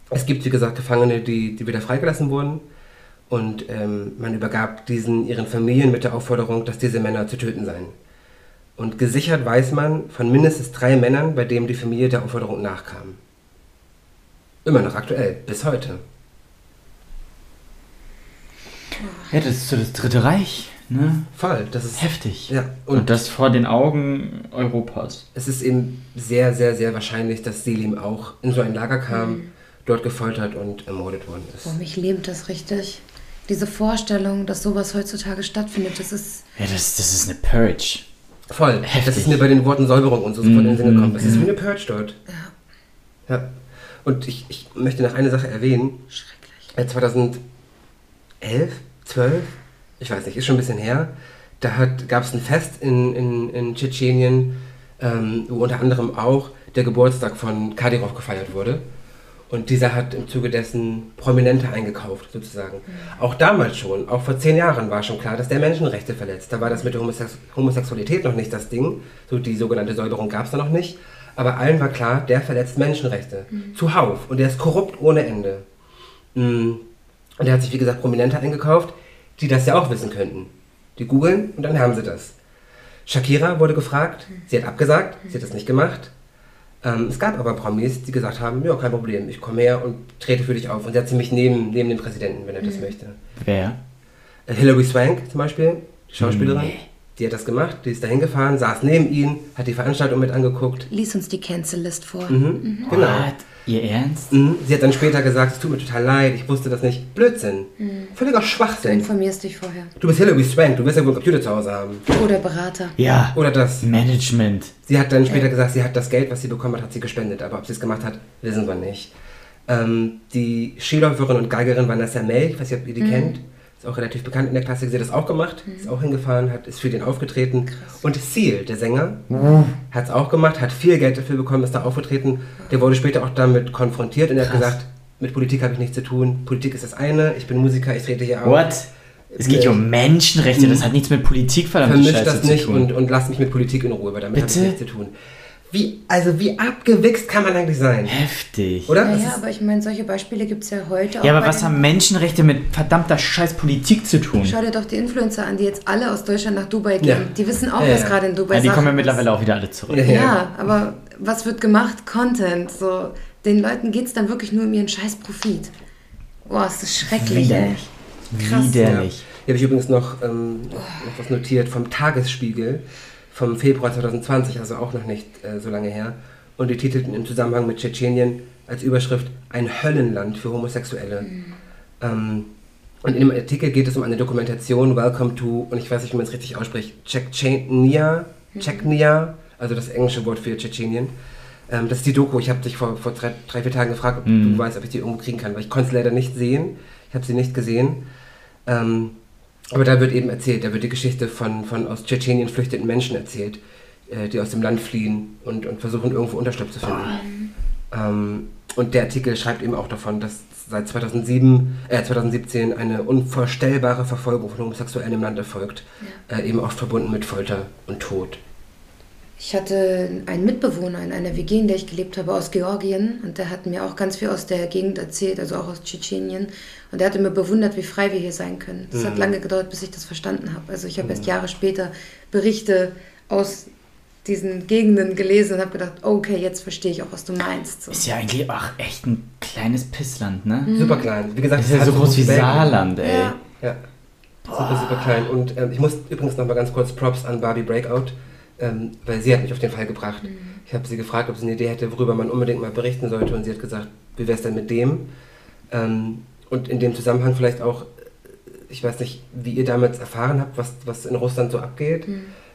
es gibt, wie gesagt, Gefangene, die, die wieder freigelassen wurden und ähm, man übergab diesen ihren Familien mit der Aufforderung, dass diese Männer zu töten seien. Und gesichert weiß man von mindestens drei Männern, bei denen die Familie der Aufforderung nachkam. Immer noch aktuell, bis heute. Ja, das ist so das Dritte Reich, ne? Voll, das ist heftig. Ja, und, und das vor den Augen Europas. Es ist eben sehr, sehr, sehr wahrscheinlich, dass Selim auch in so ein Lager kam, mhm. dort gefoltert und ermordet worden ist. Boah, mich lebt das richtig diese Vorstellung, dass sowas heutzutage stattfindet, das ist. Ja, das, das ist eine Purge. Voll. Heftig. Das ist mir bei den Worten Säuberung und so sofort in den Sinn gekommen. Das ist wie eine Purge dort. Ja. Ja. Und ich, ich möchte noch eine Sache erwähnen. Schrecklich. 2011, 12, ich weiß nicht, ist schon ein bisschen her. Da gab es ein Fest in, in, in Tschetschenien, ähm, wo unter anderem auch der Geburtstag von Kadyrov gefeiert wurde. Und dieser hat im Zuge dessen Prominente eingekauft, sozusagen. Mhm. Auch damals schon, auch vor zehn Jahren war schon klar, dass der Menschenrechte verletzt. Da war das mit der Homosex Homosexualität noch nicht das Ding. So die sogenannte Säuberung gab es da noch nicht. Aber allen war klar, der verletzt Menschenrechte. Mhm. Zuhauf. Und der ist korrupt ohne Ende. Mhm. Und er hat sich, wie gesagt, Prominente eingekauft, die das ja auch wissen könnten. Die googeln und dann haben sie das. Shakira wurde gefragt, sie hat abgesagt, sie hat das nicht gemacht. Ähm, es gab aber Promis, die gesagt haben, ja, kein Problem, ich komme her und trete für dich auf und setze mich neben, neben den Präsidenten, wenn er das mhm. möchte. Wer? Äh, Hilary Swank zum Beispiel, die Schauspielerin. Nee. Die hat das gemacht, die ist dahin gefahren, saß neben ihm, hat die Veranstaltung mit angeguckt. Lies uns die Cancel-List vor. Mhm. Mhm. Genau. What? Ihr Ernst? Mhm. Sie hat dann später gesagt, es tut mir total leid, ich wusste das nicht. Blödsinn. Mhm. Völliger Du Schwachsinn. informierst dich vorher. Du bist Hilary Swank, du wirst ja wohl einen Computer zu Hause haben. Oder Berater. Ja. Oder das. Management. Sie hat dann später gesagt, sie hat das Geld, was sie bekommen hat, hat sie gespendet. Aber ob sie es gemacht hat, wissen wir nicht. Ähm, die Skiläuferin und Geigerin Vanessa Mel, ich weiß nicht, ob ihr die kennt, ist auch relativ bekannt in der Klassik. Sie hat das auch gemacht, ist auch hingefahren, hat, ist für den aufgetreten. Und Seal, der Sänger, hat es auch gemacht, hat viel Geld dafür bekommen, ist da aufgetreten. Der wurde später auch damit konfrontiert und er hat Krass. gesagt, mit Politik habe ich nichts zu tun. Politik ist das eine, ich bin Musiker, ich trete hier auf. What? Es geht hier um Menschenrechte, das hat nichts mit Politik verdammte Vermisch Scheiße das zu nicht tun. und, und lass mich mit Politik in Ruhe, weil damit habe ich nichts zu tun. Wie, also wie abgewichst kann man eigentlich sein? Heftig. Oder? Naja, ist- aber ich meine, solche Beispiele gibt es ja heute auch. Ja, aber was haben Menschenrechte mit verdammter scheiß Politik zu tun? Schau dir doch die Influencer an, die jetzt alle aus Deutschland nach Dubai gehen. Ja. Die wissen auch, Ja, was ja. gerade in Dubai Ja, die kommen ja ist. mittlerweile auch wieder alle zurück. Ja. Ja, aber was wird gemacht? Content. So, den Leuten geht es dann wirklich nur um ihren scheiß Profit. Boah, ist das schrecklich, ey. Widerlich. Krass. Widerlich. Hier habe ich übrigens noch, ähm, noch was notiert vom Tagesspiegel vom Februar 2020, also auch noch nicht äh, so lange her. Und die titelten im Zusammenhang mit Tschetschenien als Überschrift Ein Höllenland für Homosexuelle. Ähm, und in dem Artikel geht es um eine Dokumentation, Welcome to, und ich weiß nicht, wie man es richtig ausspricht, Tschetschenia, Tschetschenia, also das englische Wort für Tschetschenien. Ähm, das ist die Doku. Ich habe dich vor, vor drei, drei, vier Tagen gefragt, ob du weißt, ob ich die irgendwo kriegen kann, weil ich konnte es leider nicht sehen. Ich habe sie nicht gesehen. Ähm, aber da wird eben erzählt, da wird die Geschichte von, von aus Tschetschenien flüchtenden Menschen erzählt, äh, die aus dem Land fliehen und, und versuchen irgendwo Unterschlupf zu finden. Ähm, und der Artikel schreibt eben auch davon, dass seit 2007, äh, 2017 eine unvorstellbare Verfolgung von Homosexuellen im Land erfolgt, äh, eben oft verbunden mit Folter und Tod. Ich hatte einen Mitbewohner in einer WG, in der ich gelebt habe, aus Georgien. Und der hat mir auch ganz viel aus der Gegend erzählt, also auch aus Tschetschenien. Und der hatte mir bewundert, wie frei wir hier sein können. Das hat lange gedauert, bis ich das verstanden habe. Also ich habe erst Jahre später Berichte aus diesen Gegenden gelesen und habe gedacht, okay, jetzt verstehe ich auch, was du meinst. So. Ist ja eigentlich auch echt ein kleines Pissland, ne? Super klein. Wie gesagt, Ist ja es so hat groß wie. Saarland, ey. Ja. Ja, super, super klein. Und ähm, ich muss übrigens noch mal ganz kurz Props an Barbie Breakout, ähm, weil sie hat mich auf den Fall gebracht. Ich habe sie gefragt, ob sie eine Idee hätte, worüber man unbedingt mal berichten sollte. Und sie hat gesagt, wie wäre es denn mit dem? Ähm, und in dem Zusammenhang vielleicht auch, äh, ich weiß nicht, wie ihr damals erfahren habt, was, was in Russland so abgeht.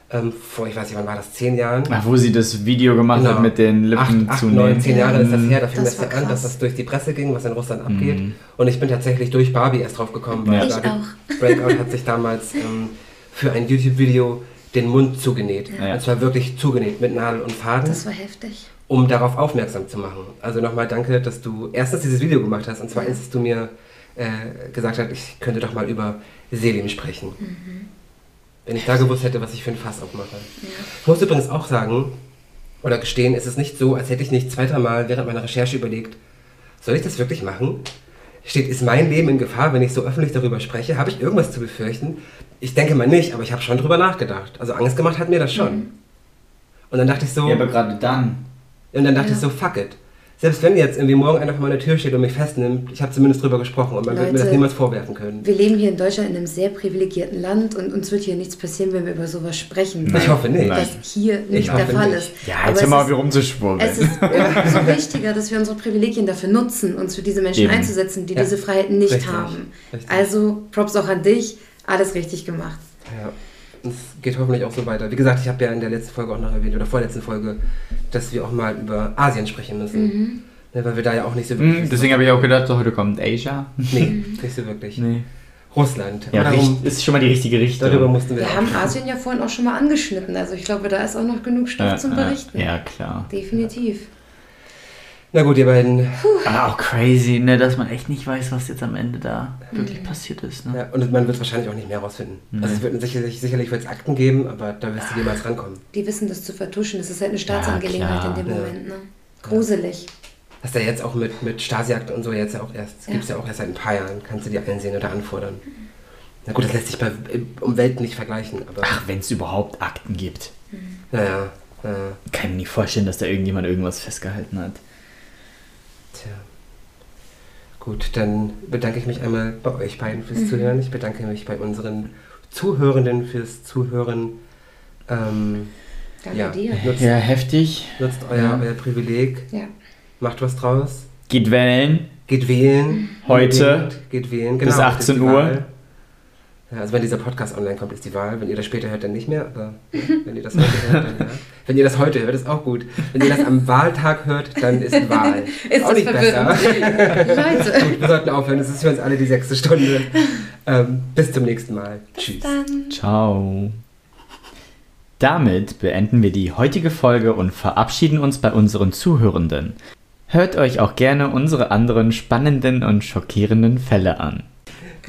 Ähm, vor, ich weiß nicht, wann war das, zehn Jahren? Ach, wo sie das Video gemacht Genau. hat mit den Lippen acht, acht, zu neun, nehmen. zehn Jahre ist das her, da fing Das an, dass das durch die Presse ging, was in Russland abgeht. Mhm. Und ich bin tatsächlich durch Barbie erst drauf gekommen, weil Ja. Ich Barbie auch. Breakout hat sich damals ähm, für ein YouTube-Video den Mund zugenäht. Ja. Und zwar wirklich zugenäht mit Nadel und Faden, Das war heftig. um darauf aufmerksam zu machen. Also nochmal danke, dass du erstens dieses Video gemacht hast und zweitens, dass du mir äh, gesagt hast, ich könnte doch mal über Selim sprechen. Wenn ich da gewusst hätte, was ich für ein Fass aufmache. Ich muss übrigens auch sagen, oder gestehen, es ist nicht so, als hätte ich nicht zwei, dreimal während meiner Recherche überlegt, soll ich das wirklich machen? Steht, ist mein Leben in Gefahr, wenn ich so öffentlich darüber spreche? Habe ich irgendwas zu befürchten? Ich denke mal nicht, aber ich habe schon drüber nachgedacht. Also Angst gemacht hat mir das schon. Und dann dachte ich so, Ja, aber gerade dann. und dann dachte Ja. ich so, fuck it. Selbst wenn jetzt irgendwie morgen einer vor meiner Tür steht und mich festnimmt, ich habe zumindest drüber gesprochen und man wird mir das Leute, niemals vorwerfen können. Wir leben hier in Deutschland in einem sehr privilegierten Land und uns wird hier nichts passieren, wenn wir über sowas sprechen. Ich hoffe nicht. Das hier nicht Ich der Fall nicht. ist. Ja, Aber jetzt hör es mal, ist- wie rumzuschwurbeln. Es ist [LAUGHS] umso wichtiger, dass wir unsere Privilegien dafür nutzen, uns für diese Menschen Eben. einzusetzen, die Ja. diese Freiheiten nicht Richtig. haben. Richtig. Also Props auch an dich, alles richtig gemacht. Ja, es geht hoffentlich auch so weiter. Wie gesagt, ich habe ja in der letzten Folge auch noch erwähnt, oder vorletzten Folge, dass wir auch mal über Asien sprechen müssen. Ne, weil wir da ja auch nicht so wirklich. Hm, deswegen habe ich auch gedacht, so, heute kommt Asia. Nee, [LAUGHS] nicht so wirklich. Nee. Russland. Ja, darum, ist schon mal die richtige Richtung. darüber mussten wir Wir auch haben sprechen. Asien ja vorhin auch schon mal angeschnitten, also ich glaube, da ist auch noch genug Stoff Ja, zum ja, Berichten. Ja, klar. Definitiv. Na gut, ihr beiden. Aber auch crazy, ne, dass man echt nicht weiß, was jetzt am Ende da wirklich passiert ist. Ne? Ja, und man wird wahrscheinlich auch nicht mehr rausfinden. Also es wird sicherlich, sicherlich wird es Akten geben, aber da wirst du niemals rankommen. Die wissen das zu vertuschen. Das ist halt eine Staatsangelegenheit klar. in dem Ja. Moment. Ne? Gruselig. Hast du ja jetzt auch mit, mit Stasi-Akten und so jetzt ja auch erst, Ja. gibt es ja auch erst seit ein paar Jahren, kannst du die einsehen oder anfordern. Na gut, das lässt sich bei um Welten nicht vergleichen, aber Ach, wenn es überhaupt Akten gibt. naja, naja, Kann ich mir nicht vorstellen, dass da irgendjemand irgendwas festgehalten hat. Tja. Gut, dann bedanke ich mich einmal bei euch beiden fürs Zuhören. Ich bedanke mich bei unseren Zuhörenden fürs Zuhören. Ähm, Danke ja, dir. nutzt, Ja, heftig. nutzt euer, Ja. euer Privileg, Ja. macht was draus. Geht wählen. Geht wählen. Heute Geht wählen. bis Genau, 18 ist die Uhr. Ja, also wenn dieser Podcast online kommt, ist die Wahl. Wenn ihr das später hört, dann nicht mehr. Aber ja, [LAUGHS] wenn ihr das heute hört, dann ja. Wenn ihr das heute hört, ist auch gut. Wenn ihr das am Wahltag hört, dann ist [LAUGHS] Wahl. Ist auch nicht besser. verwirrend? [LAUGHS] Leute. Gut, wir sollten aufhören. Es ist für uns alle die sechste Stunde. Ähm, bis zum nächsten Mal. Tschüss. Dann. Ciao. Damit beenden wir die heutige Folge und verabschieden uns bei unseren Zuhörenden. Hört euch auch gerne unsere anderen spannenden und schockierenden Fälle an.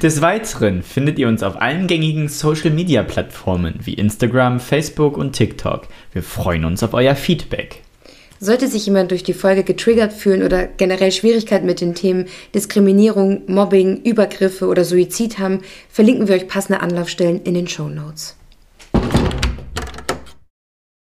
Des Weiteren findet ihr uns auf allen gängigen Social-Media-Plattformen wie Instagram, Facebook und TikTok. Wir freuen uns auf euer Feedback. Sollte sich jemand durch die Folge getriggert fühlen oder generell Schwierigkeiten mit den Themen Diskriminierung, Mobbing, Übergriffe oder Suizid haben, verlinken wir euch passende Anlaufstellen in den Show Notes.